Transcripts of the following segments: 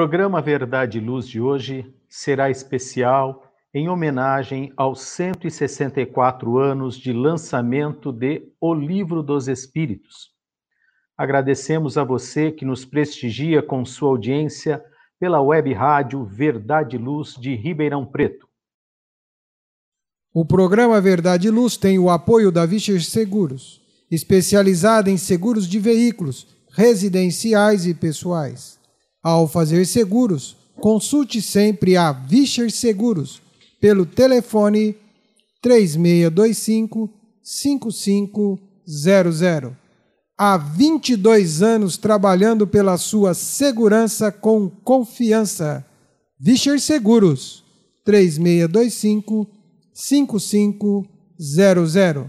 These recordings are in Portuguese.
Programa Verdade e Luz de hoje será especial em homenagem aos 164 anos de lançamento de O Livro dos Espíritos. Agradecemos a você que nos prestigia com sua audiência pela web rádio Verdade e Luz de Ribeirão Preto. O programa Verdade e Luz tem o apoio da Vischer Seguros, especializada em seguros de veículos, residenciais e pessoais. Ao fazer seguros, consulte sempre a Vischer Seguros pelo telefone 3625 5500. Há 22 anos trabalhando pela sua segurança com confiança. Vischer Seguros 3625 5500.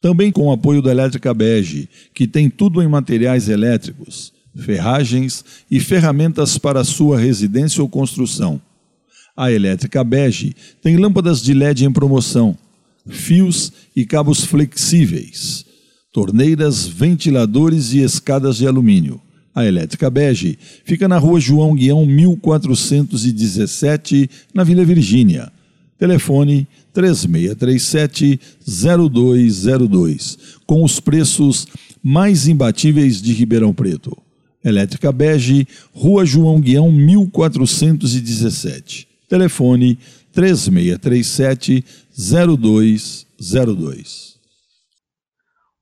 Também com o apoio da Elétrica Bege, que tem tudo em materiais elétricos, ferragens e ferramentas para sua residência ou construção. A Elétrica Bege tem lâmpadas de LED em promoção, fios e cabos flexíveis, torneiras, ventiladores e escadas de alumínio. A Elétrica Bege fica na rua João Guião 1417, na Vila Virgínia. Telefone 3637-0202, com os preços mais imbatíveis de Ribeirão Preto. Elétrica Bege, Rua João Guião 1417. Telefone 3637-0202.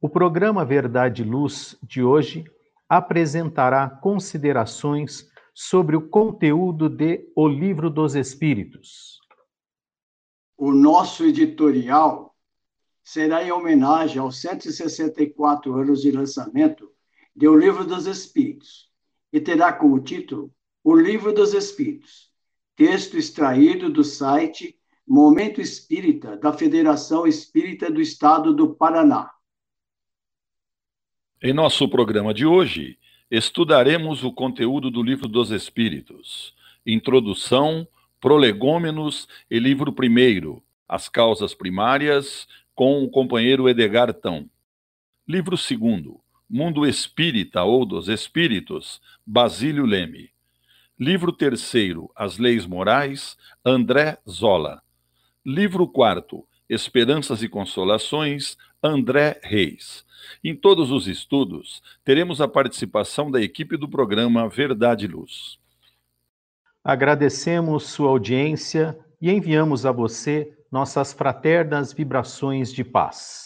O programa Verdade e Luz de hoje apresentará considerações sobre o conteúdo de O Livro dos Espíritos. O nosso editorial será em homenagem aos 164 anos de lançamento de O Livro dos Espíritos e terá como título O Livro dos Espíritos, texto extraído do site Momento Espírita da Federação Espírita do Estado do Paraná. Em nosso programa de hoje, estudaremos o conteúdo do Livro dos Espíritos, Introdução, Prolegômenos e Livro Primeiro, As Causas Primárias, com o companheiro Edgar Tão. Livro Segundo, Mundo Espírita ou dos Espíritos, Basílio Leme. Livro terceiro, As Leis Morais, André Zola. Livro quarto, Esperanças e Consolações, André Reis. Em todos os estudos, teremos a participação da equipe do programa Verdade e Luz. Agradecemos sua audiência e enviamos a você nossas fraternas vibrações de paz.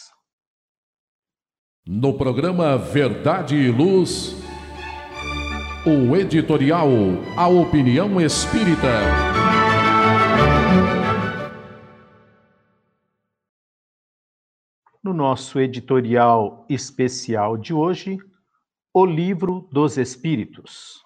No programa Verdade e Luz, o editorial A Opinião Espírita. No nosso editorial especial de hoje, O Livro dos Espíritos.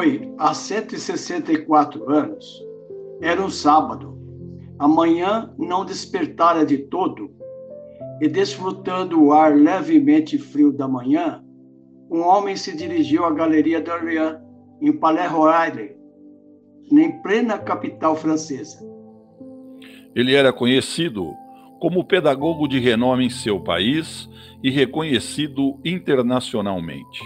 Foi há 164 anos. Era um sábado. A manhã não despertara de todo, e desfrutando o ar levemente frio da manhã, um homem se dirigiu à Galeria d'Orléans, em Palais Royal, em plena capital francesa. Ele era conhecido como pedagogo de renome em seu país e reconhecido internacionalmente.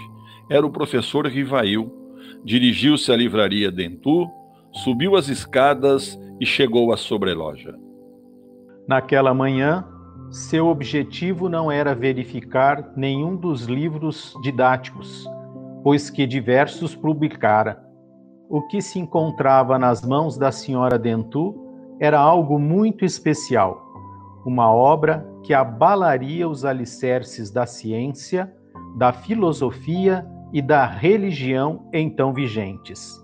Era o professor Rivail. Dirigiu-se à livraria Dentu, subiu as escadas e chegou à sobreloja. Naquela manhã, seu objetivo não era verificar nenhum dos livros didáticos, pois que diversos publicara. O que se encontrava nas mãos da senhora Dentu era algo muito especial, uma obra que abalaria os alicerces da ciência, da filosofia e da religião então vigentes.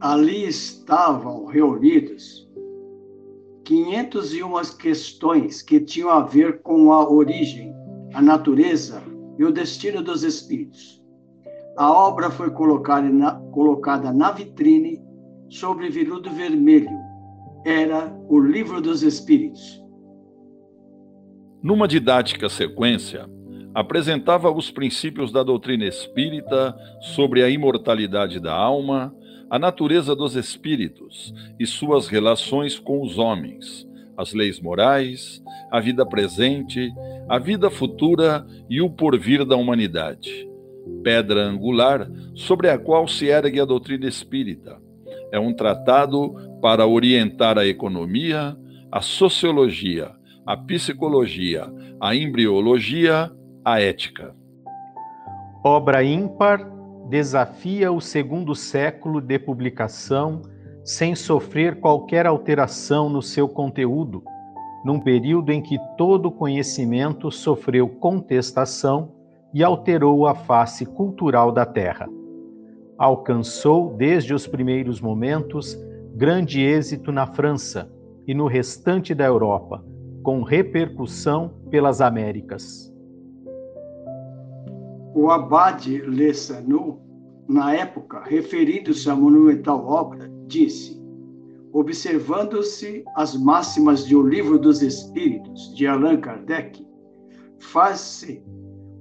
Ali estavam reunidos 501 questões que tinham a ver com a origem, a natureza e o destino dos espíritos. A obra foi colocada na, colocada na vitrine sobre veludo vermelho. Era o Livro dos Espíritos. Numa didática sequência, apresentava os princípios da doutrina espírita sobre a imortalidade da alma, a natureza dos espíritos e suas relações com os homens, as leis morais, a vida presente, a vida futura e o porvir da humanidade. Pedra angular sobre a qual se ergue a doutrina espírita. É um tratado para orientar a economia, a sociologia, a psicologia, a embriologia, a ética. Obra ímpar desafia o segundo século de publicação sem sofrer qualquer alteração no seu conteúdo, num período em que todo conhecimento sofreu contestação e alterou a face cultural da Terra. Alcançou, desde os primeiros momentos, grande êxito na França e no restante da Europa, com repercussão pelas Américas. O abade Le Sanu, na época, referindo-se à monumental obra, disse: observando-se as máximas de O Livro dos Espíritos, de Allan Kardec, faz-se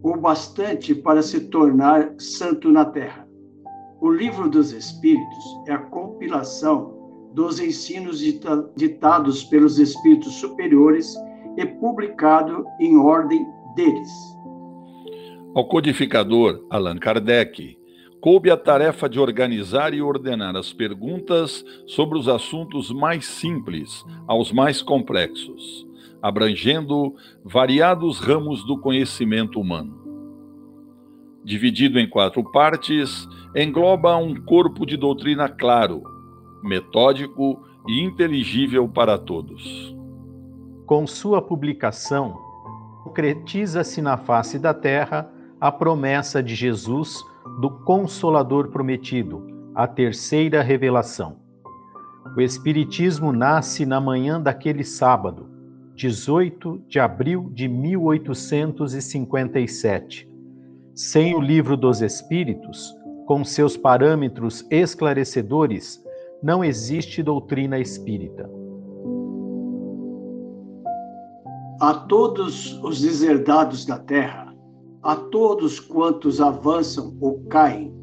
o bastante para se tornar santo na terra. O Livro dos Espíritos é a compilação dos ensinos ditados pelos espíritos superiores e publicado em ordem deles. Ao codificador Allan Kardec, coube a tarefa de organizar e ordenar as perguntas sobre os assuntos mais simples aos mais complexos, abrangendo variados ramos do conhecimento humano. Dividido em quatro partes, engloba um corpo de doutrina claro, metódico e inteligível para todos. Com sua publicação, concretiza-se na face da terra a promessa de Jesus do Consolador prometido, a terceira revelação. O Espiritismo nasce na manhã daquele sábado, 18 de abril de 1857. Sem o Livro dos Espíritos, com seus parâmetros esclarecedores, não existe doutrina espírita. A todos os deserdados da terra, a todos quantos avançam ou caem,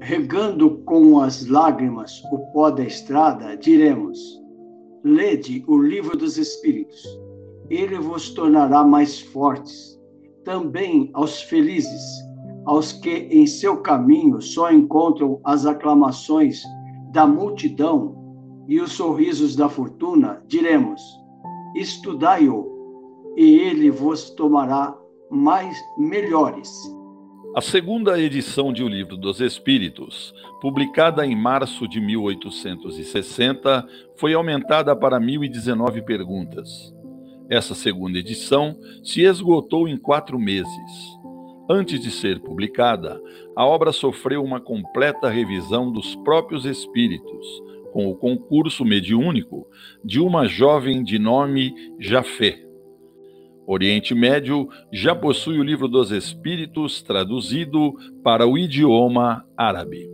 regando com as lágrimas o pó da estrada, diremos: Lede o livro dos Espíritos, ele vos tornará mais fortes. Também aos felizes, aos que em seu caminho só encontram as aclamações da multidão e os sorrisos da fortuna, diremos: Estudai-o, e ele vos tomará mais melhores. A segunda edição de O Livro dos Espíritos, publicada em março de 1860, foi aumentada para 1019 perguntas. Essa segunda edição se esgotou em quatro meses. Antes de ser publicada, a obra sofreu uma completa revisão dos próprios espíritos, com o concurso mediúnico de uma jovem de nome Jafé Oriente Médio já possui o Livro dos Espíritos traduzido para o idioma árabe.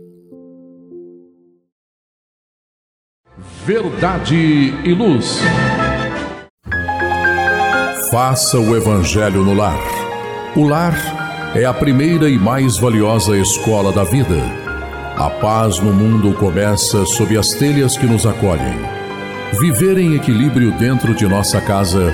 Verdade e Luz. Faça o Evangelho no lar. O lar é a primeira e mais valiosa escola da vida. A paz no mundo começa sob as telhas que nos acolhem. Viver em equilíbrio dentro de nossa casa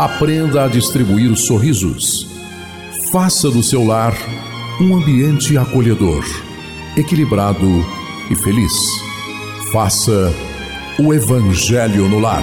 Aprenda a distribuir sorrisos. Faça do seu lar um ambiente acolhedor, equilibrado e feliz. Faça o Evangelho no lar.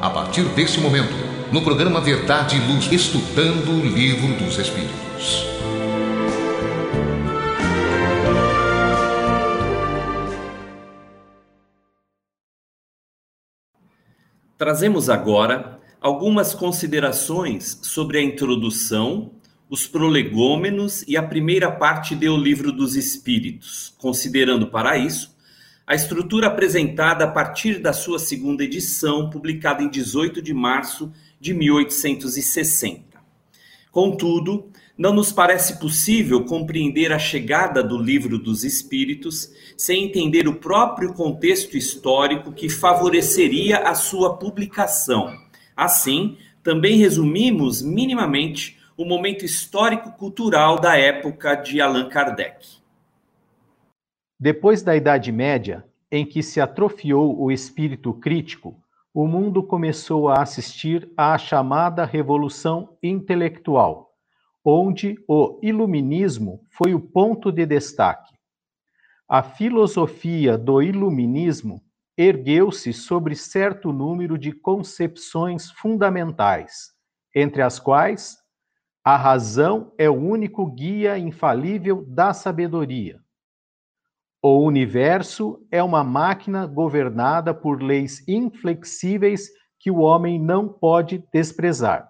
A partir desse momento, no programa Verdade e Luz, estudando o Livro dos Espíritos. Trazemos agora algumas considerações sobre a introdução, os prolegômenos e a primeira parte do Livro dos Espíritos, considerando para isso a estrutura apresentada a partir da sua segunda edição, publicada em 18 de março de 1860. Contudo, não nos parece possível compreender a chegada do Livro dos Espíritos sem entender o próprio contexto histórico que favoreceria a sua publicação. Assim, também resumimos minimamente o momento histórico-cultural da época de Allan Kardec. Depois da Idade Média, em que se atrofiou o espírito crítico, o mundo começou a assistir à chamada Revolução Intelectual onde o iluminismo foi o ponto de destaque. A filosofia do iluminismo ergueu-se sobre certo número de concepções fundamentais, entre as quais a razão é o único guia infalível da sabedoria. O universo é uma máquina governada por leis inflexíveis que o homem não pode desprezar.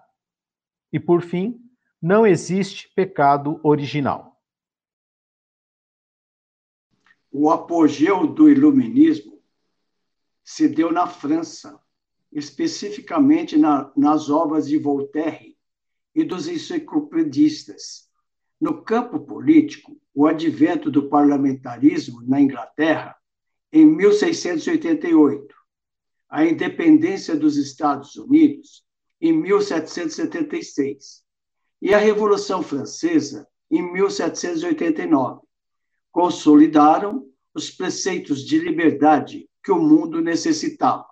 E, por fim, não existe pecado original. O apogeu do iluminismo se deu na França, especificamente na, nas obras de Voltaire e dos enciclopedistas. No campo político, o advento do parlamentarismo na Inglaterra, em 1688, a independência dos Estados Unidos, em 1776, e a Revolução Francesa, em 1789. Consolidaram os preceitos de liberdade que o mundo necessitava.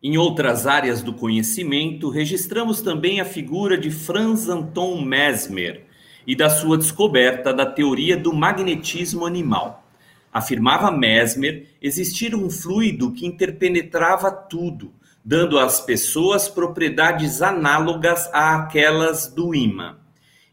Em outras áreas do conhecimento, registramos também a figura de Franz Anton Mesmer e da sua descoberta da teoria do magnetismo animal. Afirmava Mesmer existir um fluido que interpenetrava tudo, dando às pessoas propriedades análogas àquelas do imã.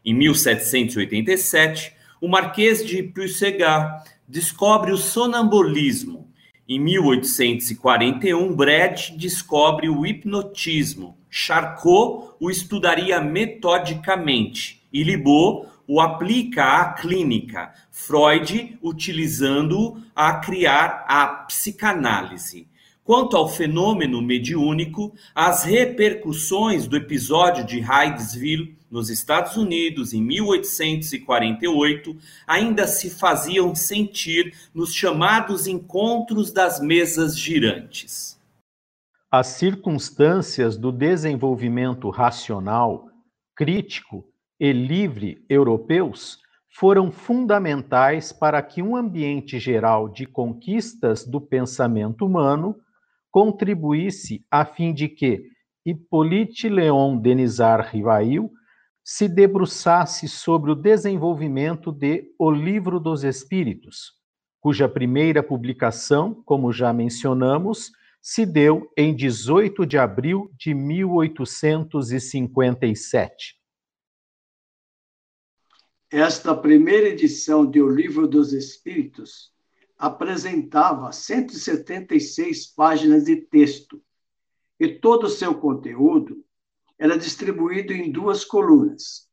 Em 1787, o Marquês de Puysegur descobre o sonambulismo. Em 1841, Brett descobre o hipnotismo. Charcot o estudaria metodicamente e Libot o aplica à clínica, Freud utilizando-o a criar a psicanálise. Quanto ao fenômeno mediúnico, as repercussões do episódio de Hydesville, nos Estados Unidos, em 1848, ainda se faziam sentir nos chamados encontros das mesas girantes. As circunstâncias do desenvolvimento racional, crítico e livre europeus foram fundamentais para que um ambiente geral de conquistas do pensamento humano contribuísse a fim de que Hippolyte Léon Denisard Rivail se debruçasse sobre o desenvolvimento de O Livro dos Espíritos, cuja primeira publicação, como já mencionamos, se deu em 18 de abril de 1857. Esta primeira edição de O Livro dos Espíritos apresentava 176 páginas de texto e todo o seu conteúdo era distribuído em duas colunas.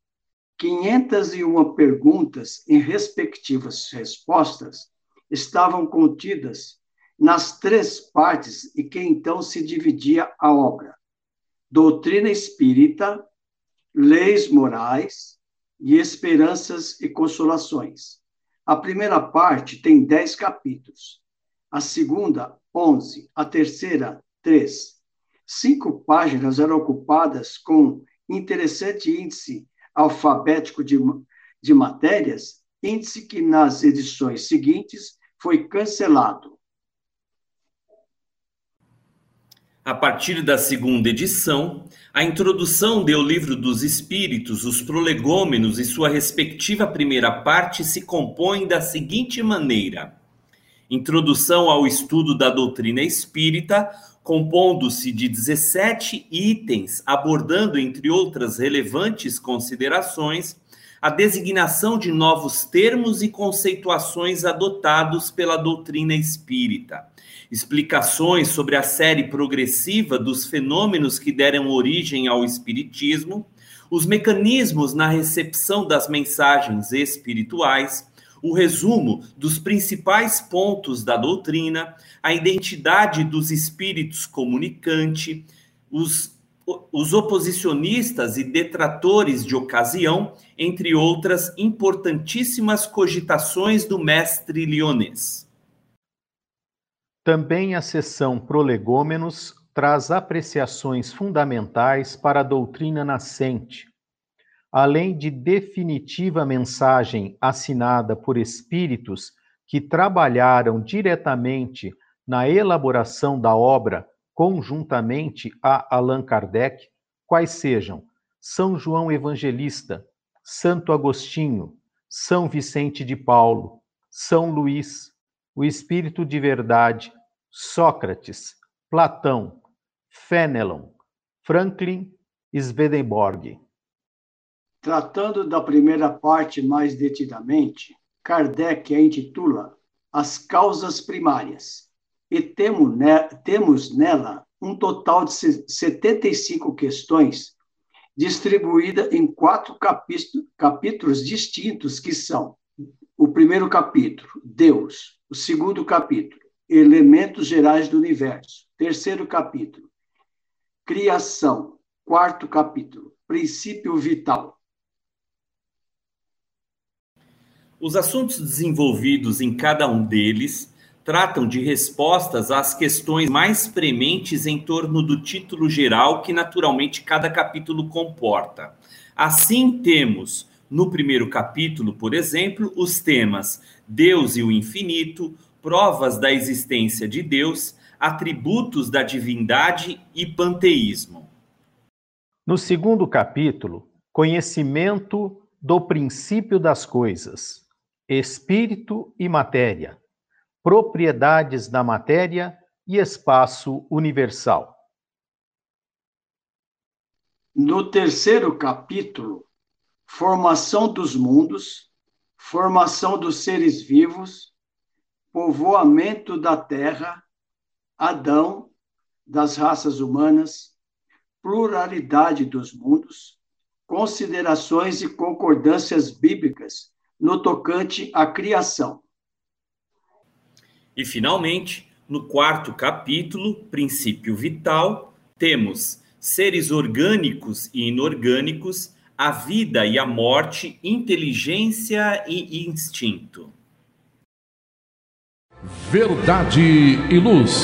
501 perguntas em respectivas respostas estavam contidas nas três partes e que então se dividia a obra: doutrina espírita, leis morais e esperanças e consolações. A primeira parte tem dez capítulos, a segunda, onze, a terceira, três. Cinco páginas eram ocupadas com interessante índice alfabético de, de matérias, índice que nas edições seguintes foi cancelado. A partir da segunda edição, a introdução do Livro dos Espíritos, os prolegômenos e sua respectiva primeira parte se compõem da seguinte maneira: Introdução ao estudo da doutrina espírita, compondo-se de 17 itens, abordando, entre outras relevantes considerações, a designação de novos termos e conceituações adotados pela doutrina espírita. Explicações sobre a série progressiva dos fenômenos que deram origem ao Espiritismo, os mecanismos na recepção das mensagens espirituais, o resumo dos principais pontos da doutrina, a identidade dos espíritos comunicante, os, os oposicionistas e detratores de ocasião, entre outras importantíssimas cogitações do mestre lionês. Também a seção Prolegômenos traz apreciações fundamentais para a doutrina nascente, além de definitiva mensagem assinada por espíritos que trabalharam diretamente na elaboração da obra conjuntamente a Allan Kardec, quais sejam São João Evangelista, Santo Agostinho, São Vicente de Paulo, São Luís, o Espírito de Verdade, Sócrates, Platão, Fenelon, Franklin Swedenborg. Tratando da primeira parte mais detidamente, Kardec a intitula As Causas Primárias, e temos nela um total de 75 questões, distribuída em quatro capítulos distintos, que são o primeiro capítulo, Deus, o segundo capítulo, Elementos Gerais do Universo. Terceiro capítulo, Criação. Quarto capítulo, Princípio Vital. Os assuntos desenvolvidos em cada um deles tratam de respostas às questões mais prementes em torno do título geral que naturalmente cada capítulo comporta. Assim, temos no primeiro capítulo, por exemplo, os temas Deus e o infinito, provas da existência de Deus, atributos da divindade e panteísmo. No segundo capítulo, conhecimento do princípio das coisas, espírito e matéria, propriedades da matéria e espaço universal. No terceiro capítulo, formação dos mundos, formação dos seres vivos, povoamento da terra, Adão, das raças humanas, pluralidade dos mundos, considerações e concordâncias bíblicas no tocante à criação. E, finalmente, no quarto capítulo, Princípio Vital, temos seres orgânicos e inorgânicos a vida e a morte, inteligência e instinto. Verdade e luz.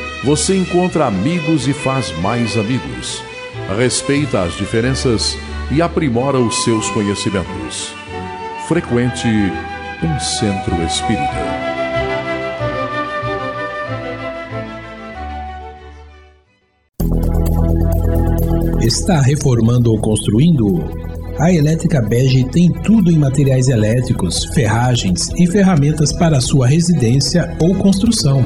você encontra amigos e faz mais amigos. respeita as diferenças e aprimora os seus conhecimentos. Frequente um centro espírita. Está reformando ou construindo? A Elétrica Bege tem tudo em materiais elétricos, ferragens e ferramentas para sua residência ou construção.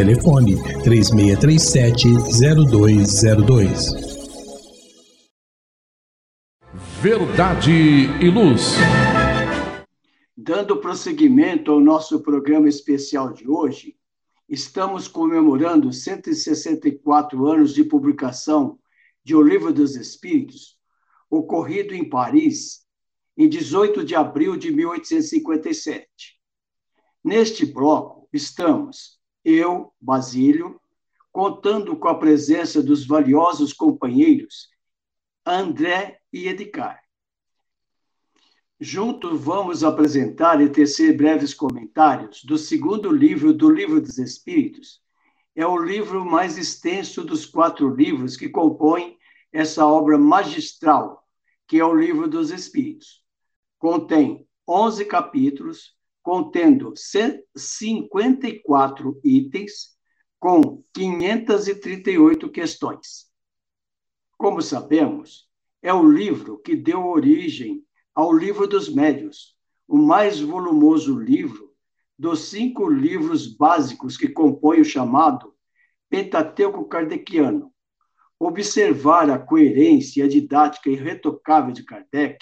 Telefone 3637-0202. Verdade e Luz. Dando prosseguimento ao nosso programa especial de hoje, estamos comemorando 164 anos de publicação de O Livro dos Espíritos, ocorrido em Paris em 18 de abril de 1857. Neste bloco estamos eu, Basílio, contando com a presença dos valiosos companheiros André e Edgar. Juntos vamos apresentar e tecer breves comentários do segundo livro do Livro dos Espíritos. É o livro mais extenso dos quatro livros que compõem essa obra magistral, que é o Livro dos Espíritos. Contém 11 capítulos, contendo 54 itens, com 538 questões. Como sabemos, é o livro que deu origem ao Livro dos Médios, o mais volumoso livro dos cinco livros básicos que compõem o chamado Pentateuco Kardeciano, observar a coerência didática irretocável de Kardec,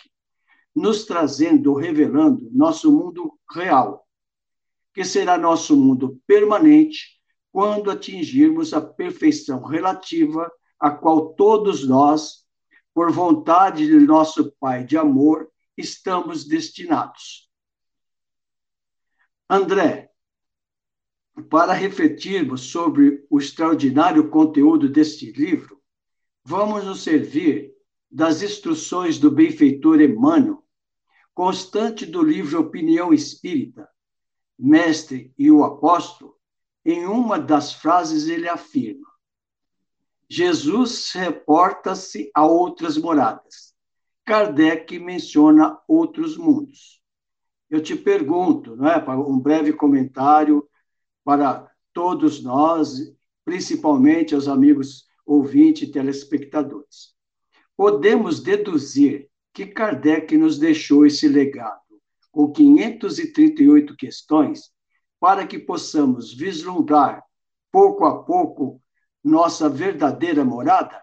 nos trazendo revelando nosso mundo real, que será nosso mundo permanente quando atingirmos a perfeição relativa a qual todos nós, por vontade de nosso Pai de amor, estamos destinados. André, para refletirmos sobre o extraordinário conteúdo deste livro, vamos nos servir das instruções do benfeitor Emmanuel, constante do livro Opinião Espírita, Mestre e o Apóstolo, em uma das frases ele afirma: Jesus reporta-se a outras moradas. Kardec menciona outros mundos. Eu te pergunto, não é, um breve comentário para todos nós, principalmente aos amigos ouvinte e telespectadores. Podemos deduzir que Kardec nos deixou esse legado com 538 questões para que possamos vislumbrar pouco a pouco nossa verdadeira morada?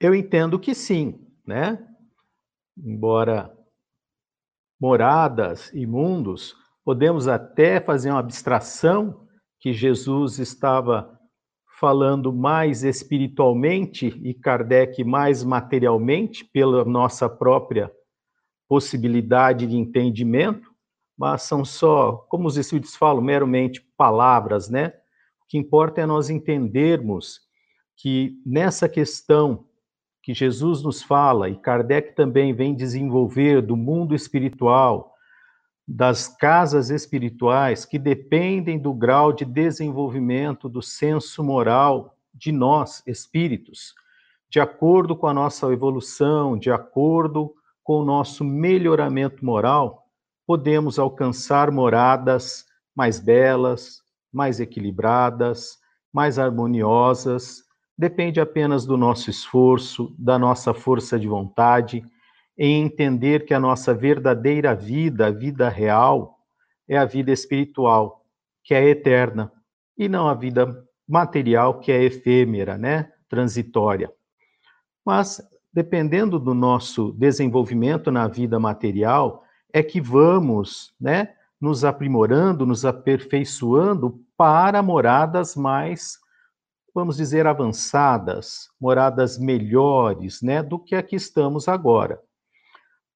Eu entendo que sim, né? Embora moradas e mundos, podemos até fazer uma abstração que Jesus estava falando mais espiritualmente e Kardec mais materialmente, pela nossa própria possibilidade de entendimento, mas são só, como os espíritos falam, meramente palavras, né? O que importa é nós entendermos que nessa questão que Jesus nos fala e Kardec também vem desenvolver do mundo espiritual, das casas espirituais que dependem do grau de desenvolvimento do senso moral de nós, espíritos, de acordo com a nossa evolução, de acordo com o nosso melhoramento moral, podemos alcançar moradas mais belas, mais equilibradas, mais harmoniosas. Depende apenas do nosso esforço, da nossa força de vontade em entender que a nossa verdadeira vida, a vida real, é a vida espiritual, que é eterna, e não a vida material, que é efêmera, né? transitória. Mas, dependendo do nosso desenvolvimento na vida material, é que vamos né, nos aprimorando, nos aperfeiçoando para moradas mais, vamos dizer, avançadas, moradas melhores né, do que a que estamos agora.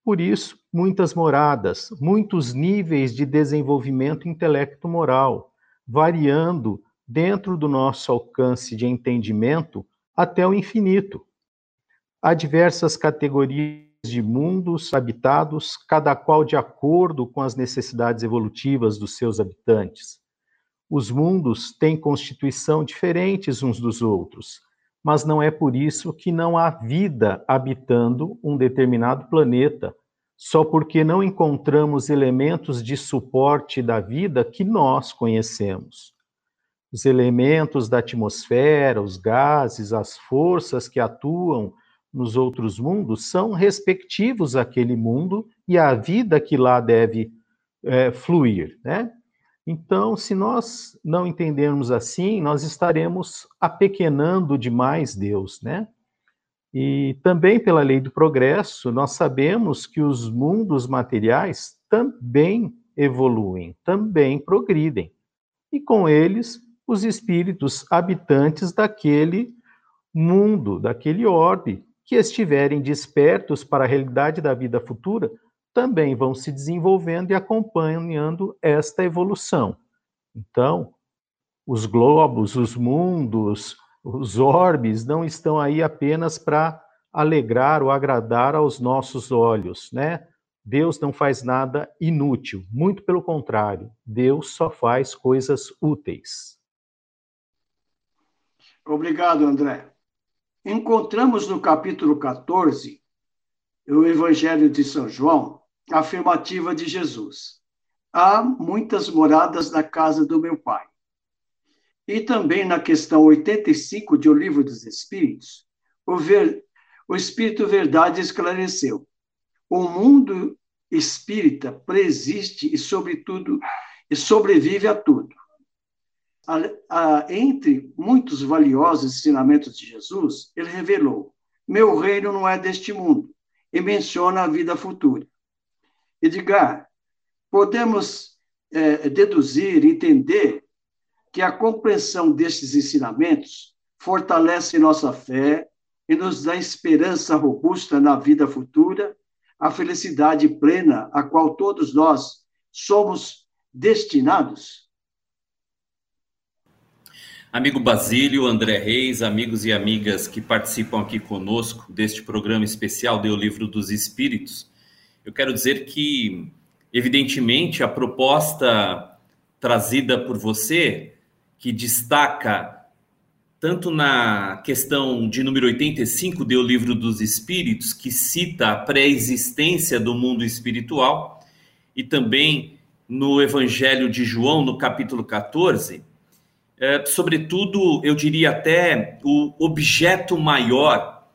Por isso, muitas moradas, muitos níveis de desenvolvimento intelecto-moral, variando dentro do nosso alcance de entendimento até o infinito. Há diversas categorias de mundos habitados, cada qual de acordo com as necessidades evolutivas dos seus habitantes. Os mundos têm constituição diferentes uns dos outros, mas não é por isso que não há vida habitando um determinado planeta, só porque não encontramos elementos de suporte da vida que nós conhecemos. Os elementos da atmosfera, os gases, as forças que atuam nos outros mundos são respectivos àquele mundo e à vida que lá deve é, fluir, né? Então, se nós não entendermos assim, nós estaremos apequenando demais Deus, né? E também pela lei do progresso, nós sabemos que os mundos materiais também evoluem, também progridem. E com eles, os espíritos habitantes daquele mundo, daquele orbe, que estiverem despertos para a realidade da vida futura, também vão se desenvolvendo e acompanhando esta evolução. Então, os globos, os mundos, os orbes não estão aí apenas para alegrar ou agradar aos nossos olhos, né? Deus não faz nada inútil, muito pelo contrário, Deus só faz coisas úteis. Obrigado, André. Encontramos no capítulo 14, o Evangelho de São João, a afirmativa de Jesus: Há muitas moradas na casa do meu Pai. E também na questão 85 de O Livro dos Espíritos, o, ver, o Espírito Verdade esclareceu: o mundo espírita preexiste e, sobretudo, e sobrevive a tudo a, a, entre muitos valiosos ensinamentos de Jesus, ele revelou: Meu reino não é deste mundo, e menciona a vida futura. Edgar, podemos é, deduzir, entender que a compreensão destes ensinamentos fortalece nossa fé e nos dá esperança robusta na vida futura, a felicidade plena a qual todos nós somos destinados? Amigo Basílio, André Reis, amigos e amigas que participam aqui conosco deste programa especial de O Livro dos Espíritos, eu quero dizer que, evidentemente, a proposta trazida por você, que destaca tanto na questão de número 85 de O Livro dos Espíritos, que cita a pré-existência do mundo espiritual, e também no Evangelho de João, no capítulo 14, é, sobretudo, eu diria até o objeto maior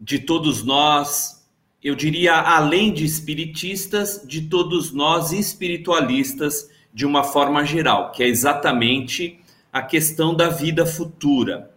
de todos nós, eu diria além de espiritistas, de todos nós espiritualistas de uma forma geral, que é exatamente a questão da vida futura.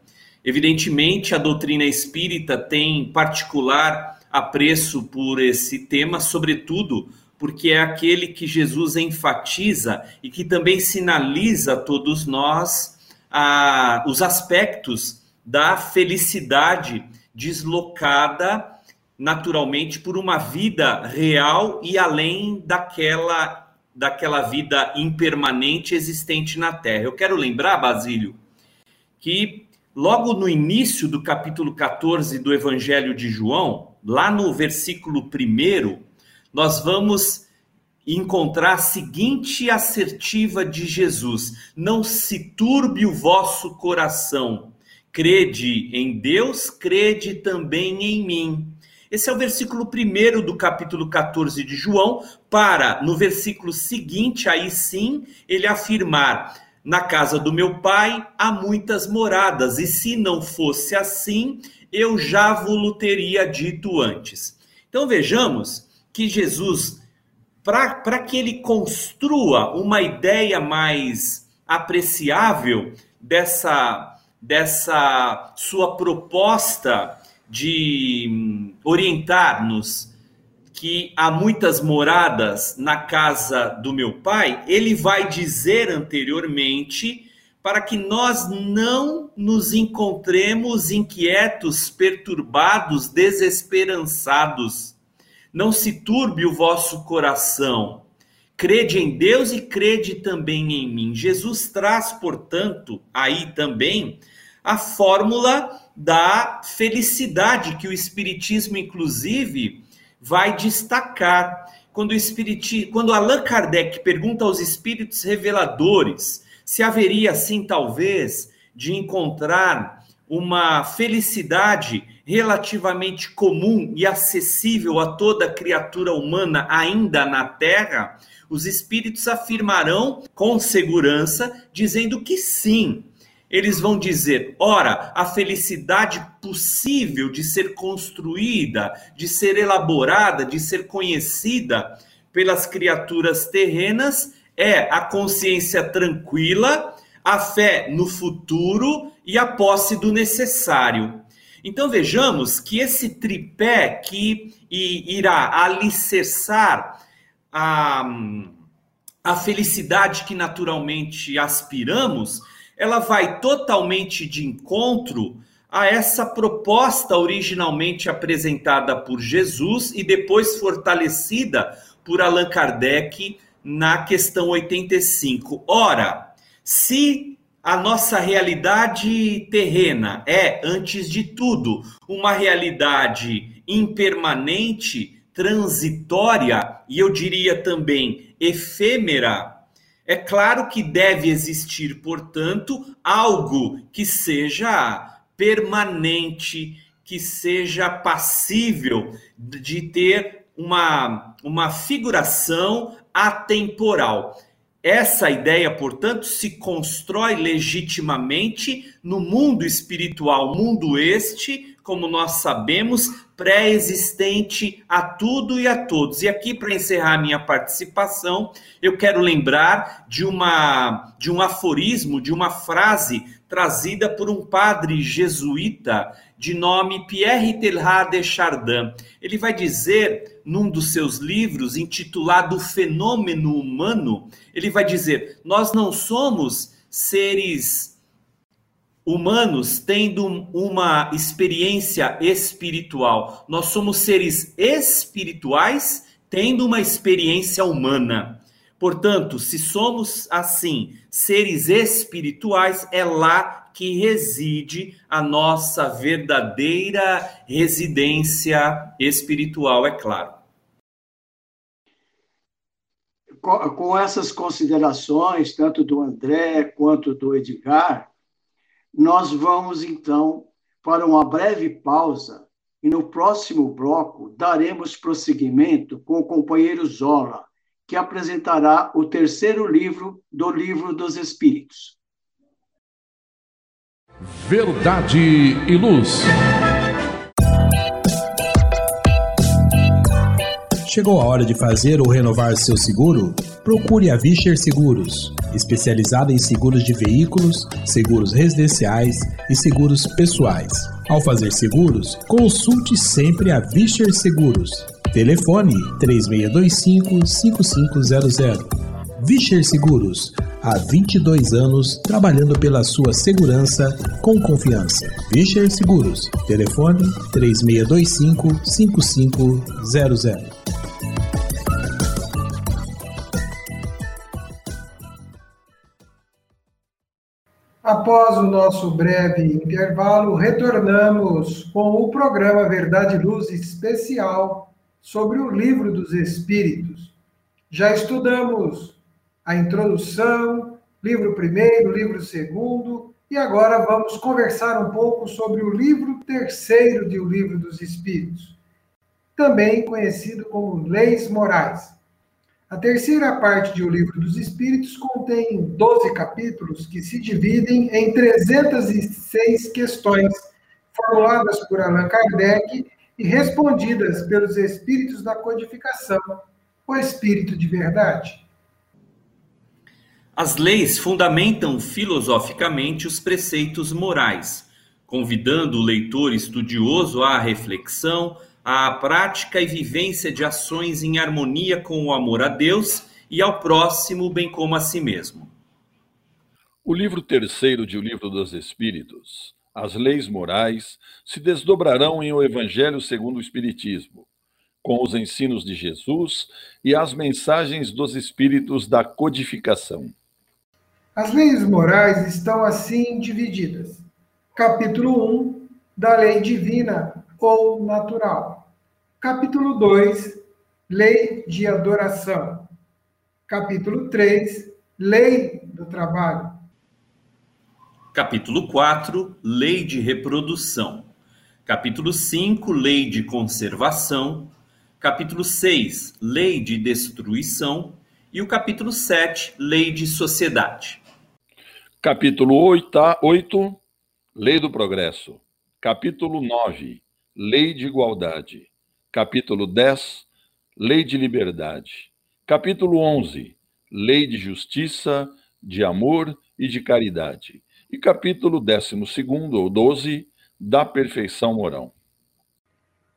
Evidentemente, a doutrina espírita tem particular apreço por esse tema, sobretudo porque é aquele que Jesus enfatiza e que também sinaliza a todos nós a, os aspectos da felicidade deslocada naturalmente por uma vida real e além daquela daquela vida impermanente existente na Terra. Eu quero lembrar, Basílio, que logo no início do capítulo 14 do Evangelho de João, lá no versículo 1, nós vamos encontrar a seguinte assertiva de Jesus: Não se turbe o vosso coração. Crede em Deus, crede também em mim. Esse é o versículo primeiro do capítulo 14 de João, para no versículo seguinte, aí sim, ele afirmar: Na casa do meu pai há muitas moradas, e se não fosse assim, eu já vos teria dito antes. Então vejamos que Jesus, para que ele construa uma ideia mais apreciável dessa, dessa sua proposta de hum, orientar-nos que há muitas moradas na casa do meu pai, ele vai dizer anteriormente para que nós não nos encontremos inquietos, perturbados, desesperançados não se turbe o vosso coração. Crede em Deus e crede também em mim. Jesus traz, portanto, aí também a fórmula da felicidade que o Espiritismo, inclusive, vai destacar. Quando, o Espiriti... Quando Allan Kardec pergunta aos espíritos reveladores se haveria, assim, talvez, de encontrar uma felicidade relativamente comum e acessível a toda criatura humana ainda na Terra, os espíritos afirmarão com segurança, dizendo que sim. Eles vão dizer: ora, a felicidade possível de ser construída, de ser elaborada, de ser conhecida pelas criaturas terrenas é a consciência tranquila, a fé no futuro e a posse do necessário. Então vejamos que esse tripé que irá alicerçar a, a felicidade que naturalmente aspiramos, ela vai totalmente de encontro a essa proposta originalmente apresentada por Jesus e depois fortalecida por Allan Kardec na questão 85. Ora, se a nossa realidade terrena é, antes de tudo, uma realidade impermanente, transitória e eu diria também efêmera, é claro que deve existir, portanto, algo que seja permanente, que seja passível de ter uma, uma figuração atemporal. Essa ideia, portanto, se constrói legitimamente no mundo espiritual, mundo este, como nós sabemos, pré-existente a tudo e a todos. E aqui, para encerrar minha participação, eu quero lembrar de, uma, de um aforismo, de uma frase trazida por um padre jesuíta de nome Pierre Teilhard de Chardin. Ele vai dizer, num dos seus livros, intitulado Fenômeno Humano, ele vai dizer: Nós não somos seres humanos tendo uma experiência espiritual, nós somos seres espirituais tendo uma experiência humana. Portanto, se somos assim, seres espirituais, é lá que reside a nossa verdadeira residência espiritual, é claro. Com essas considerações, tanto do André quanto do Edgar, nós vamos então para uma breve pausa e no próximo bloco daremos prosseguimento com o companheiro Zola, que apresentará o terceiro livro do Livro dos Espíritos. Verdade e Luz. Chegou a hora de fazer ou renovar seu seguro? Procure a Vischer Seguros, especializada em seguros de veículos, seguros residenciais e seguros pessoais. Ao fazer seguros, consulte sempre a Vischer Seguros. Telefone 3625 5500. Vischer Seguros há 22 anos trabalhando pela sua segurança com confiança. Vischer Seguros. Telefone 3625 5500. Após o nosso breve intervalo, retornamos com o programa Verdade e Luz especial sobre o Livro dos Espíritos. Já estudamos a introdução, livro primeiro, livro segundo, e agora vamos conversar um pouco sobre o livro terceiro de O Livro dos Espíritos, também conhecido como Leis Morais. A terceira parte de O Livro dos Espíritos contém 12 capítulos que se dividem em 306 questões formuladas por Allan Kardec e respondidas pelos espíritos da codificação, o espírito de verdade. As leis fundamentam filosoficamente os preceitos morais, convidando o leitor estudioso à reflexão, à prática e vivência de ações em harmonia com o amor a Deus e ao próximo, bem como a si mesmo. O livro terceiro de O Livro dos Espíritos, As Leis Morais, se desdobrarão em O Evangelho segundo o Espiritismo, com os ensinos de Jesus e as mensagens dos espíritos da codificação. As leis morais estão assim divididas. Capítulo 1 da lei divina ou natural. Capítulo 2, lei de adoração. Capítulo 3, lei do trabalho. Capítulo 4, lei de reprodução. Capítulo 5, lei de conservação. Capítulo 6, lei de destruição. E o capítulo 7, lei de sociedade. Capítulo 8, 8 lei do progresso. Capítulo 9, lei de igualdade. Capítulo 10, lei de liberdade. Capítulo 11, lei de justiça, de amor e de caridade. E capítulo 12 ou 12, da perfeição moral.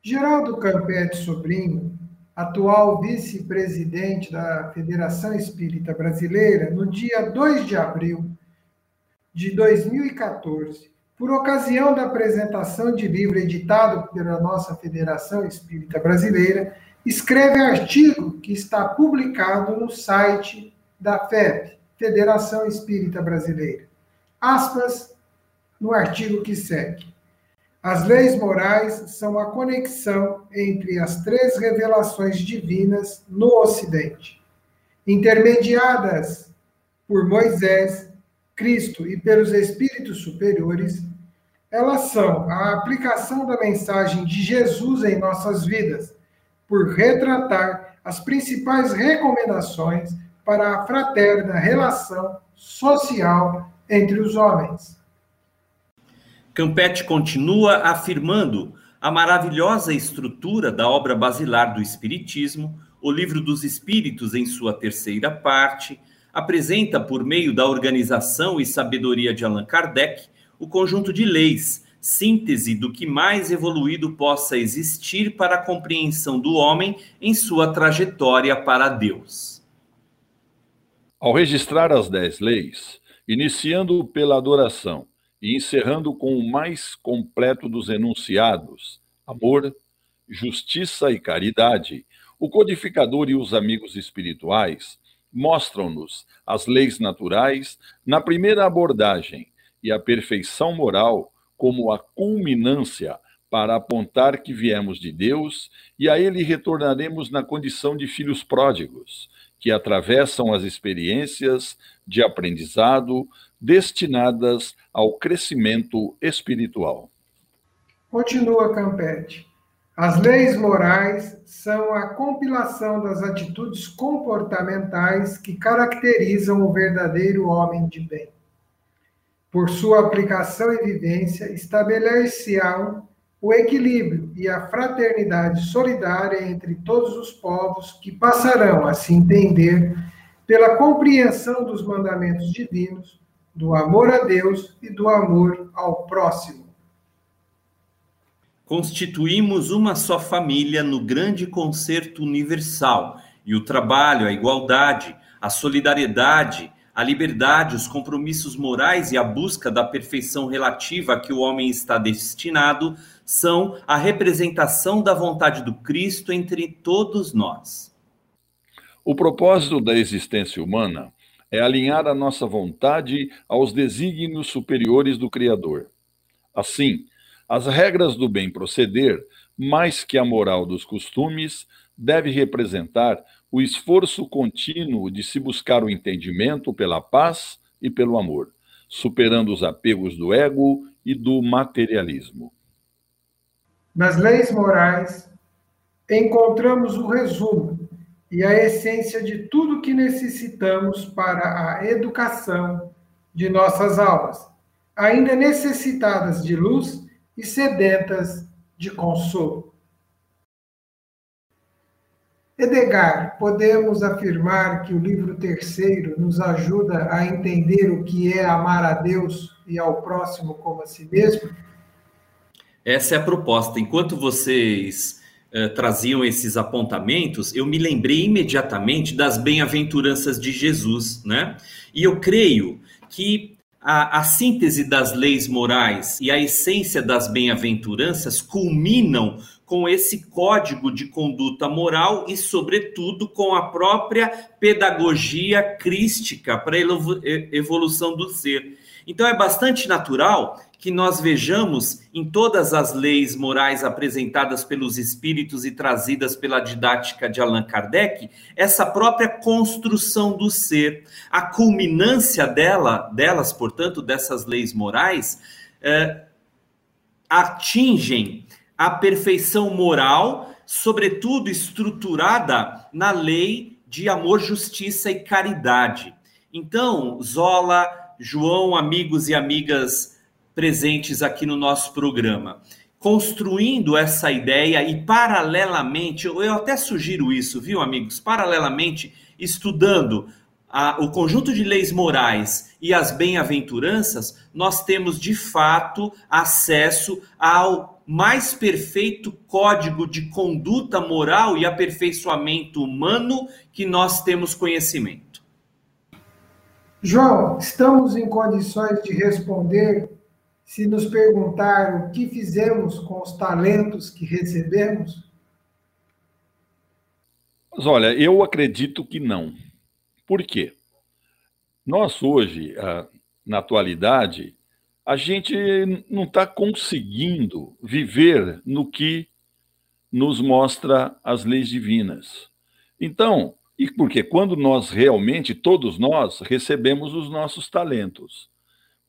Geraldo Campete Sobrinho, atual vice-presidente da Federação Espírita Brasileira, no dia 2 de abril de 2014, por ocasião da apresentação de livro editado pela nossa Federação Espírita Brasileira, escreve artigo que está publicado no site da FEB, Federação Espírita Brasileira. Aspas no artigo que segue. As leis morais são a conexão entre as três revelações divinas no Ocidente, intermediadas por Moisés, Cristo e pelos espíritos superiores. Elas são a aplicação da mensagem de Jesus em nossas vidas, por retratar as principais recomendações para a fraterna relação social entre os homens. Campete continua afirmando a maravilhosa estrutura da obra basilar do Espiritismo, o Livro dos Espíritos, em sua terceira parte, apresenta, por meio da organização e sabedoria de Allan Kardec, o conjunto de leis, síntese do que mais evoluído possa existir para a compreensão do homem em sua trajetória para Deus. Ao registrar as dez leis, iniciando pela adoração, e encerrando com o mais completo dos enunciados: amor, justiça e caridade, o codificador e os amigos espirituais mostram-nos as leis naturais na primeira abordagem e a perfeição moral como a culminância para apontar que viemos de Deus e a Ele retornaremos na condição de filhos pródigos, que atravessam as experiências de aprendizado destinadas ao crescimento espiritual. Continua Campete. As leis morais são a compilação das atitudes comportamentais que caracterizam o verdadeiro homem de bem. Por sua aplicação e vivência, estabelecer-se-ão o equilíbrio e a fraternidade solidária entre todos os povos que passarão a se entender pela compreensão dos mandamentos divinos, do amor a Deus e do amor ao próximo. Constituímos uma só família no grande concerto universal, e o trabalho, a igualdade, a solidariedade, a liberdade, os compromissos morais e a busca da perfeição relativa a que o homem está destinado são a representação da vontade do Cristo entre todos nós. O propósito da existência humana é alinhar a nossa vontade aos desígnios superiores do Criador. Assim, as regras do bem proceder, mais que a moral dos costumes, deve representar o esforço contínuo de se buscar o entendimento pela paz e pelo amor, superando os apegos do ego e do materialismo. Nas leis morais, encontramos o resumo e a essência de tudo que necessitamos para a educação de nossas almas, ainda necessitadas de luz e sedentas de consolo. Edgar, podemos afirmar que o livro terceiro nos ajuda a entender o que é amar a Deus e ao próximo como a si mesmo? Essa é a proposta. Enquanto vocês eh, traziam esses apontamentos, eu me lembrei imediatamente das bem-aventuranças de Jesus, né? E eu creio que a, a síntese das leis morais e a essência das bem-aventuranças culminam com esse código de conduta moral e, sobretudo, com a própria pedagogia crística para a evolução do ser. Então, é bastante natural que nós vejamos em todas as leis morais apresentadas pelos espíritos e trazidas pela didática de Allan Kardec, essa própria construção do ser, a culminância dela, delas, portanto, dessas leis morais, é, atingem a perfeição moral, sobretudo estruturada na lei de amor, justiça e caridade. Então, Zola, João, amigos e amigas presentes aqui no nosso programa. Construindo essa ideia e, paralelamente, eu até sugiro isso, viu, amigos? Paralelamente, estudando a, o conjunto de leis morais e as bem-aventuranças, nós temos de fato acesso ao mais perfeito código de conduta moral e aperfeiçoamento humano que nós temos conhecimento. João, estamos em condições de responder se nos perguntar o que fizemos com os talentos que recebemos? Mas olha, eu acredito que não. Por quê? Nós hoje, na atualidade, a gente não está conseguindo viver no que nos mostra as leis divinas. Então, e porque quando nós realmente, todos nós, recebemos os nossos talentos,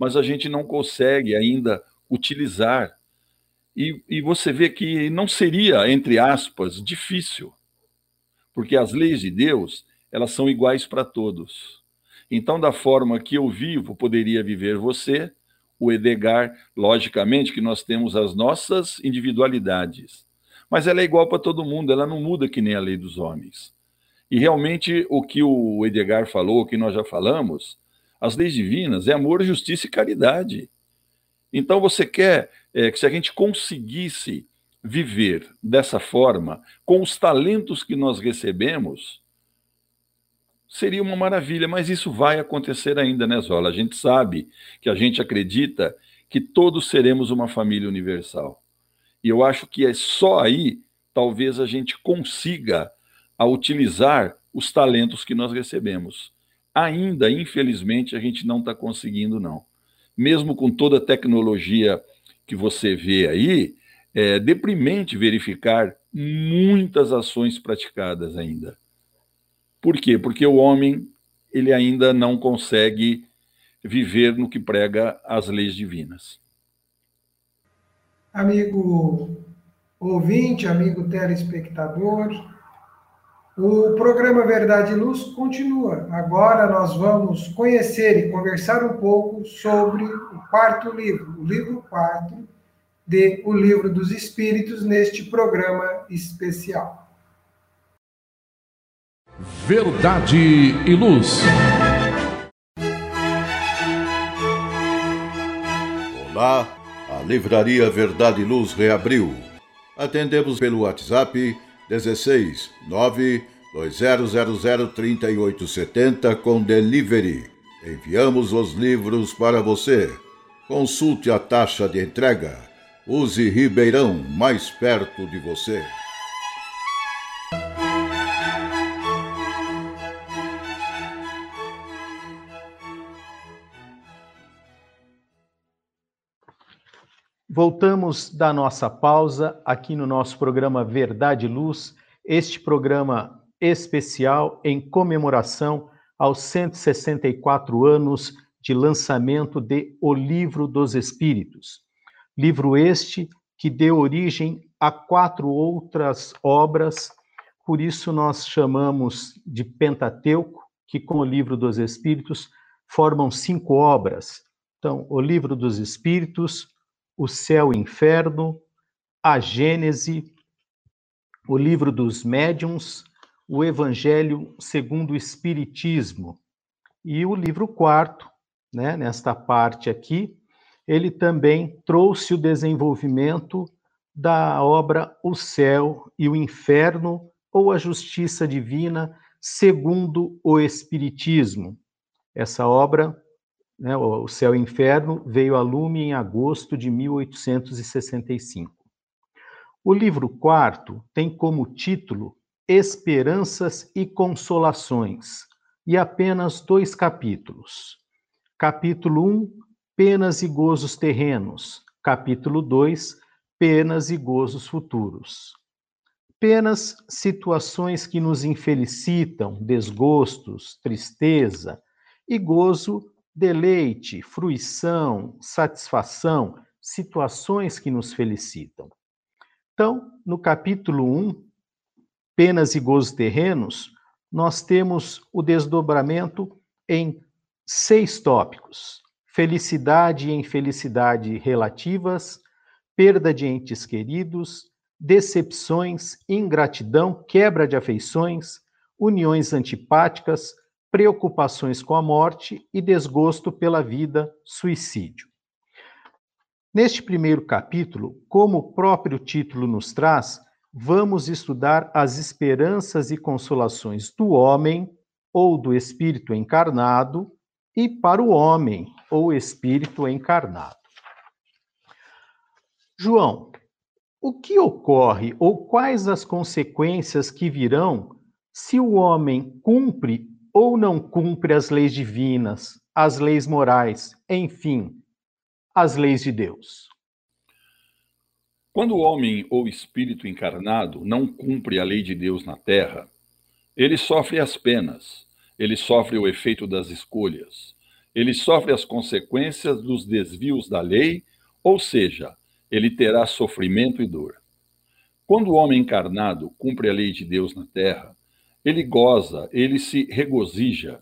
mas a gente não consegue ainda utilizar. E, e você vê que não seria, entre aspas, difícil, porque as leis de Deus, elas são iguais para todos. Então, da forma que eu vivo, poderia viver você, o Edgar, logicamente que nós temos as nossas individualidades, mas ela é igual para todo mundo, ela não muda que nem a lei dos homens. E realmente o que o Edgar falou, o que nós já falamos, as leis divinas é amor, justiça e caridade. Então você quer é, que se a gente conseguisse viver dessa forma, com os talentos que nós recebemos, seria uma maravilha, mas isso vai acontecer ainda, né, Zola? A gente sabe que a gente acredita que todos seremos uma família universal. E eu acho que é só aí, talvez, a gente consiga a utilizar os talentos que nós recebemos ainda, infelizmente, a gente não está conseguindo, não. Mesmo com toda a tecnologia que você vê aí, é deprimente verificar muitas ações praticadas ainda. Por quê? Porque o homem ele ainda não consegue viver no que prega as leis divinas. Amigo ouvinte, amigo telespectador, o programa Verdade e Luz continua. Agora nós vamos conhecer e conversar um pouco sobre o quarto livro, o livro 4 de O Livro dos Espíritos, neste programa especial. Verdade e Luz. Olá, a Livraria Verdade e Luz reabriu. Atendemos pelo WhatsApp 16 9 2000 3870 com delivery. Enviamos os livros para você. Consulte a taxa de entrega. Use Ribeirão mais perto de você. Voltamos da nossa pausa aqui no nosso programa Verdade e Luz, este programa especial em comemoração aos 164 anos de lançamento de O Livro dos Espíritos. Livro este que deu origem a quatro outras obras, por isso nós chamamos de Pentateuco, que com o Livro dos Espíritos formam cinco obras. Então, o Livro dos Espíritos, o Céu e o Inferno, a Gênese, o Livro dos Médiuns, o Evangelho segundo o Espiritismo. E o livro quarto, né, nesta parte aqui, ele também trouxe o desenvolvimento da obra O Céu e o Inferno, ou a Justiça Divina segundo o Espiritismo. Essa obra Né, o Céu e Inferno veio a lume em agosto de 1865. O livro quarto tem como título Esperanças e Consolações, e apenas dois capítulos. Capítulo 1, Penas e Gozos Terrenos. Capítulo 2, Penas e Gozos Futuros. Penas, situações que nos infelicitam, desgostos, tristeza, e gozo, deleite, fruição, satisfação, situações que nos felicitam. Então, no capítulo 1, Penas e Gozos Terrenos, nós temos o desdobramento em seis tópicos: felicidade e infelicidade relativas, perda de entes queridos, decepções, ingratidão, quebra de afeições, uniões antipáticas, preocupações com a morte e desgosto pela vida, suicídio. Neste primeiro capítulo, como o próprio título nos traz, vamos estudar as esperanças e consolações do homem ou do espírito encarnado e para o homem ou espírito encarnado. João, o que ocorre ou quais as consequências que virão se o homem cumpre ou não cumpre as leis divinas, as leis morais, enfim, as leis de Deus. Quando o homem ou espírito encarnado não cumpre a lei de Deus na terra, ele sofre as penas, ele sofre o efeito das escolhas, ele sofre as consequências dos desvios da lei, ou seja, ele terá sofrimento e dor. Quando o homem encarnado cumpre a lei de Deus na terra, ele goza, ele se regozija,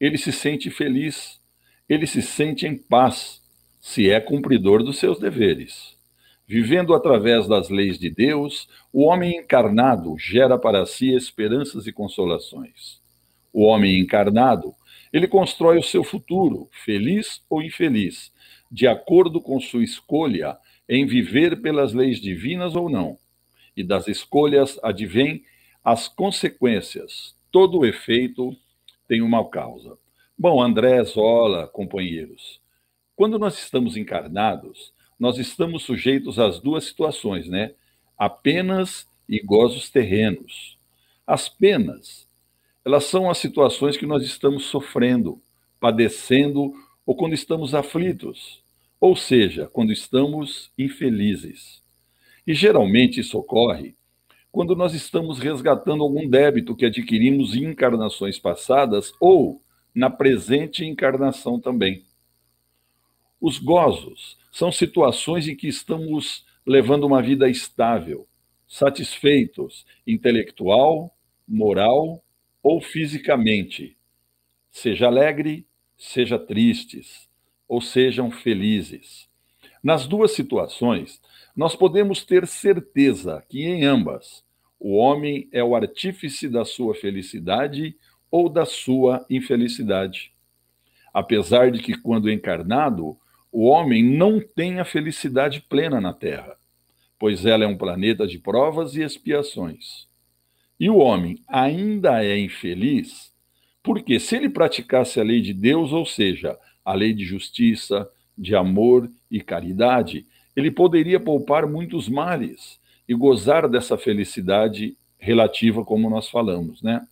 ele se sente feliz, ele se sente em paz, se é cumpridor dos seus deveres. Vivendo através das leis de Deus, o homem encarnado gera para si esperanças e consolações. O homem encarnado, ele constrói o seu futuro, feliz ou infeliz, de acordo com sua escolha em viver pelas leis divinas ou não. E das escolhas advém as consequências. Todo o efeito tem uma causa. Bom, André Zola, companheiros, quando nós estamos encarnados, nós estamos sujeitos às duas situações, né? A penas e gozos terrenos. As penas, elas são as situações que nós estamos sofrendo, padecendo ou quando estamos aflitos, ou seja, quando estamos infelizes. E geralmente isso ocorre quando nós estamos resgatando algum débito que adquirimos em encarnações passadas ou na presente encarnação também. Os gozos são situações em que estamos levando uma vida estável, satisfeitos, intelectual, moral ou fisicamente. Seja alegre, seja tristes, ou sejam felizes. Nas duas situações, nós podemos ter certeza que em ambas o homem é o artífice da sua felicidade ou da sua infelicidade. Apesar de que, quando encarnado, o homem não tem a felicidade plena na Terra, pois ela é um planeta de provas e expiações. E o homem ainda é infeliz porque, se ele praticasse a lei de Deus, ou seja, a lei de justiça, de amor e caridade, ele poderia poupar muitos males e gozar dessa felicidade relativa, como nós falamos, né?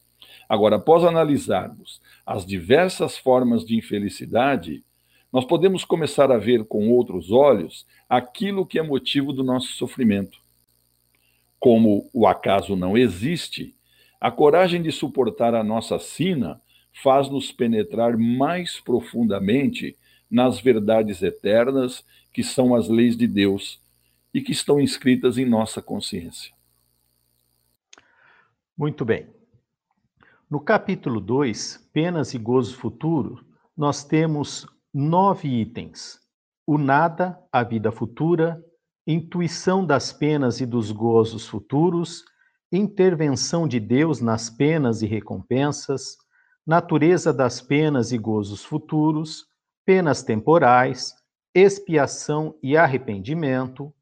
Agora, após analisarmos as diversas formas de infelicidade, nós podemos começar a ver com outros olhos aquilo que é motivo do nosso sofrimento. Como o acaso não existe, a coragem de suportar a nossa sina faz-nos penetrar mais profundamente nas verdades eternas que são as leis de Deus e que estão inscritas em nossa consciência. Muito bem. No capítulo 2, Penas e Gozo Futuro, nós temos nove itens: o nada, a vida futura, intuição das penas e dos gozos futuros, intervenção de Deus nas penas e recompensas, natureza das penas e gozos futuros, penas temporais, expiação e arrependimento,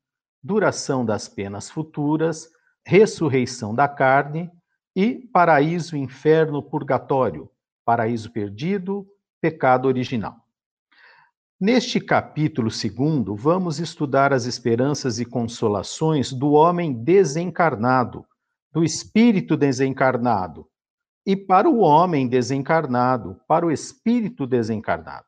duração das penas futuras, ressurreição da carne e paraíso, inferno, purgatório, paraíso perdido, pecado original. Neste capítulo segundo, vamos estudar as esperanças e consolações do homem desencarnado, do espírito desencarnado, e para o homem desencarnado, para o espírito desencarnado.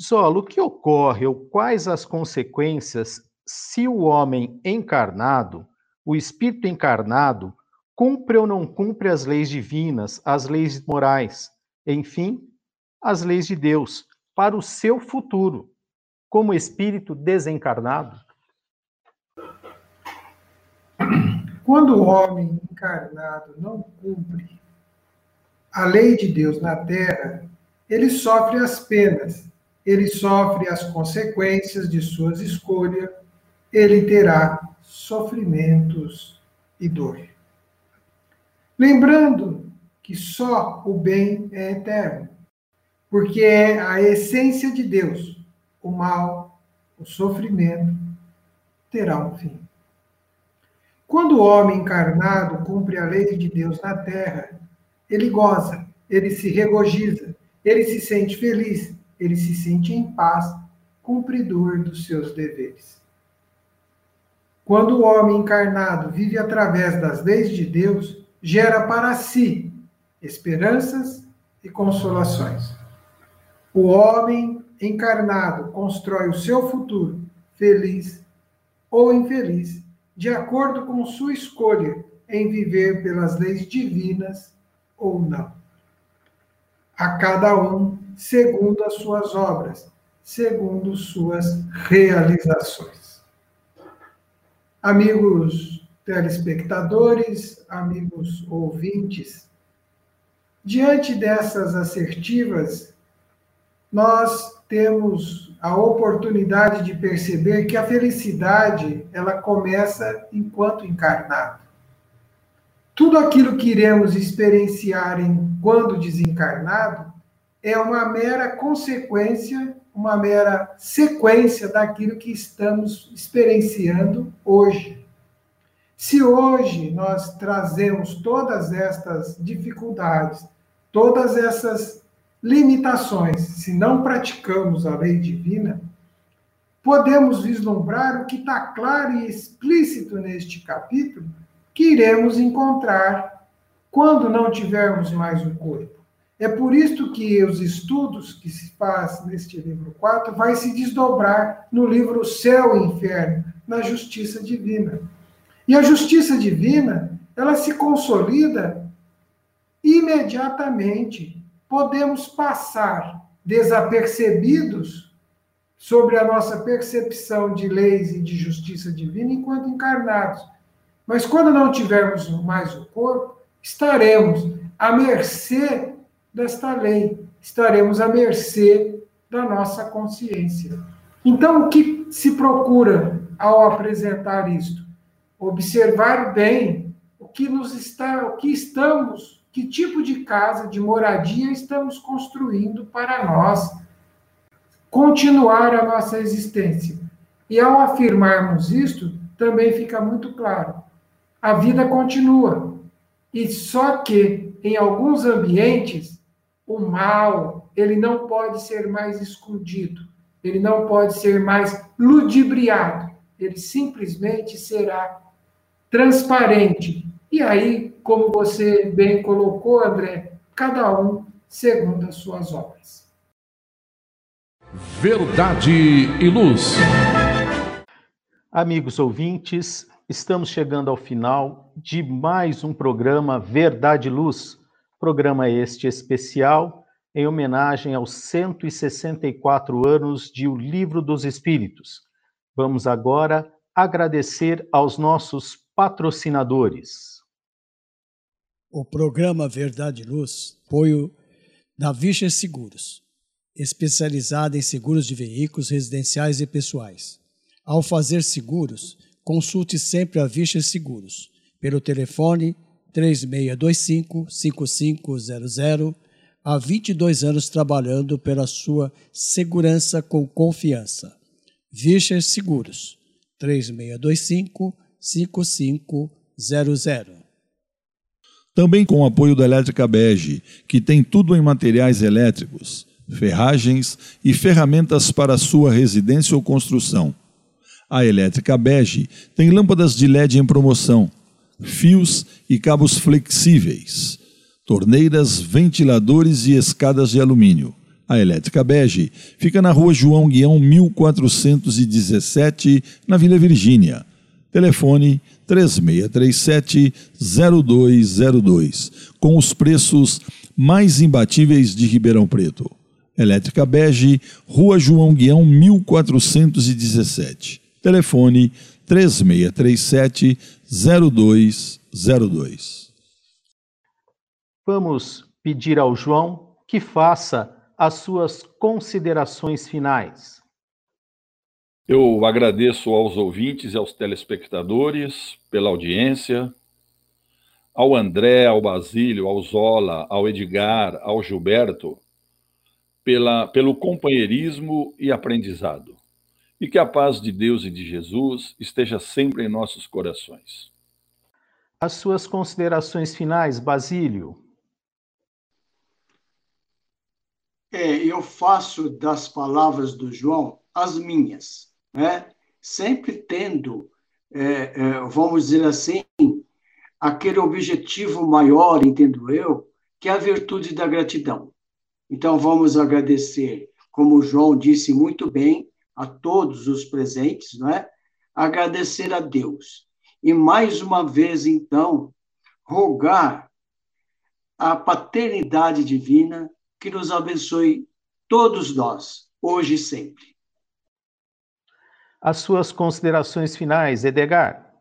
Zola, o que ocorre ou quais as consequências se o homem encarnado, o espírito encarnado, cumpre ou não cumpre as leis divinas, as leis morais, enfim, as leis de Deus, para o seu futuro, como espírito desencarnado? Quando o homem encarnado não cumpre a lei de Deus na terra, ele sofre as penas, ele sofre as consequências de suas escolhas, ele terá sofrimentos e dor. Lembrando que só o bem é eterno, porque é a essência de Deus. O mal, o sofrimento, terá um fim. Quando o homem encarnado cumpre a lei de Deus na terra, ele goza, ele se regozija, ele se sente feliz, ele se sente em paz, cumpridor dos seus deveres. Quando o homem encarnado vive através das leis de Deus, gera para si esperanças e consolações. O homem encarnado constrói o seu futuro, feliz ou infeliz, de acordo com sua escolha em viver pelas leis divinas ou não. A cada um segundo as suas obras, segundo suas realizações. Amigos telespectadores, amigos ouvintes, diante dessas assertivas, nós temos a oportunidade de perceber que a felicidade ela começa enquanto encarnado. Tudo aquilo que iremos experienciar enquanto desencarnado é uma mera consequência, uma mera sequência daquilo que estamos experienciando hoje. Se hoje nós trazemos todas estas dificuldades, todas essas limitações, se não praticamos a lei divina, podemos vislumbrar o que está claro e explícito neste capítulo, que iremos encontrar quando não tivermos mais o corpo. É por isso que os estudos que se faz neste livro 4 vai se desdobrar no livro Céu e Inferno, na justiça divina. E a justiça divina, ela se consolida imediatamente podemos passar desapercebidos sobre a nossa percepção de leis e de justiça divina enquanto encarnados. Mas quando não tivermos mais o corpo, estaremos à mercê desta lei, estaremos à mercê da nossa consciência. Então, o que se procura ao apresentar isto? Observar bem o que nos está, o que estamos que tipo de casa, de moradia estamos construindo para nós continuar a nossa existência. E ao afirmarmos isto, também fica muito claro: a vida continua. E só que em alguns ambientes o mal, ele não pode ser mais escondido, ele não pode ser mais ludibriado, ele simplesmente será transparente. E aí como você bem colocou, André, cada um segundo as suas obras. Verdade e luz. Amigos ouvintes, estamos chegando ao final de mais um programa Verdade e Luz. Programa este especial em homenagem aos 164 anos de O Livro dos Espíritos. Vamos agora agradecer aos nossos patrocinadores o programa Verdade e Luz, apoio da Vicha Seguros, especializada em seguros de veículos residenciais e pessoais. Ao fazer seguros, consulte sempre a Vicha Seguros pelo telefone 3625-5500, há 22 anos trabalhando pela sua segurança com confiança. Vicha Seguros 3625-5500. Também com o apoio da Elétrica Bege, que tem tudo em materiais elétricos, ferragens e ferramentas para sua residência ou construção. A Elétrica Bege tem lâmpadas de LED em promoção, fios e cabos flexíveis, torneiras, ventiladores e escadas de alumínio. A Elétrica Bege fica na rua João Guião 1417, na Vila Virgínia. Telefone 3637-0202, com os preços mais imbatíveis de Ribeirão Preto. Elétrica Bege, Rua João Guião 1417. Telefone 3637-0202. Vamos pedir ao João que faça as suas considerações finais. Eu agradeço aos ouvintes e aos telespectadores pela audiência, ao André, ao Basílio, ao Zola, ao Edgar, ao Gilberto, pela, pelo companheirismo e aprendizado. E que a paz de Deus e de Jesus esteja sempre em nossos corações. As suas considerações finais, Basílio. É, eu faço das palavras do João as minhas né? sempre tendo, é, é, vamos dizer assim, aquele objetivo maior, entendo eu, que é a virtude da gratidão. Então, vamos agradecer, como o João disse muito bem, a todos os presentes, não é? Agradecer a Deus. E mais uma vez, então, rogar a paternidade divina que nos abençoe todos nós, hoje e sempre. As suas considerações finais, Edgar.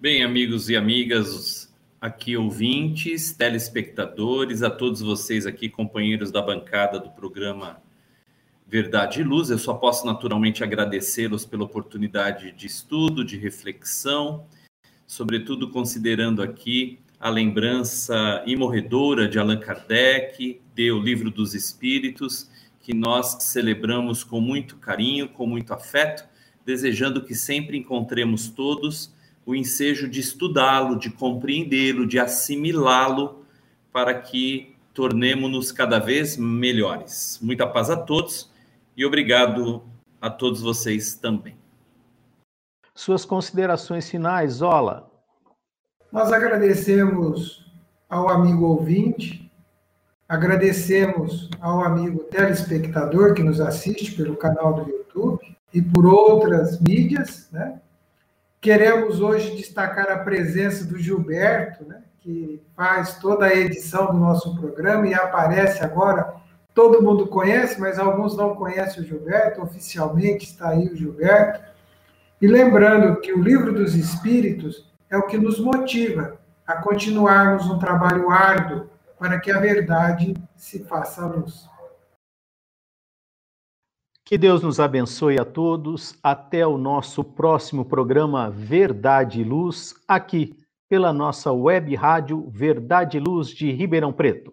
Bem, amigos e amigas, aqui ouvintes, telespectadores, a todos vocês aqui, companheiros da bancada do programa Verdade e Luz, eu só posso naturalmente agradecê-los pela oportunidade de estudo, de reflexão, sobretudo considerando aqui a lembrança imorredora de Allan Kardec, de O Livro dos Espíritos, que nós celebramos com muito carinho, com muito afeto, desejando que sempre encontremos todos o ensejo de estudá-lo, de compreendê-lo, de assimilá-lo, para que tornemos-nos cada vez melhores. Muita paz a todos e obrigado a todos vocês também. Suas considerações finais, Zola. Nós agradecemos ao amigo ouvinte Agradecemos ao amigo telespectador que nos assiste pelo canal do YouTube e por outras mídias. Né? Queremos hoje destacar a presença do Gilberto, né? que faz toda a edição do nosso programa e aparece agora. Todo mundo conhece, mas alguns não conhecem o Gilberto. Oficialmente está aí o Gilberto. E lembrando que o Livro dos Espíritos é o que nos motiva a continuarmos um trabalho árduo para que a verdade se faça luz. Que Deus nos abençoe a todos. Até o nosso próximo programa Verdade e Luz, aqui pela nossa web rádio Verdade e Luz de Ribeirão Preto.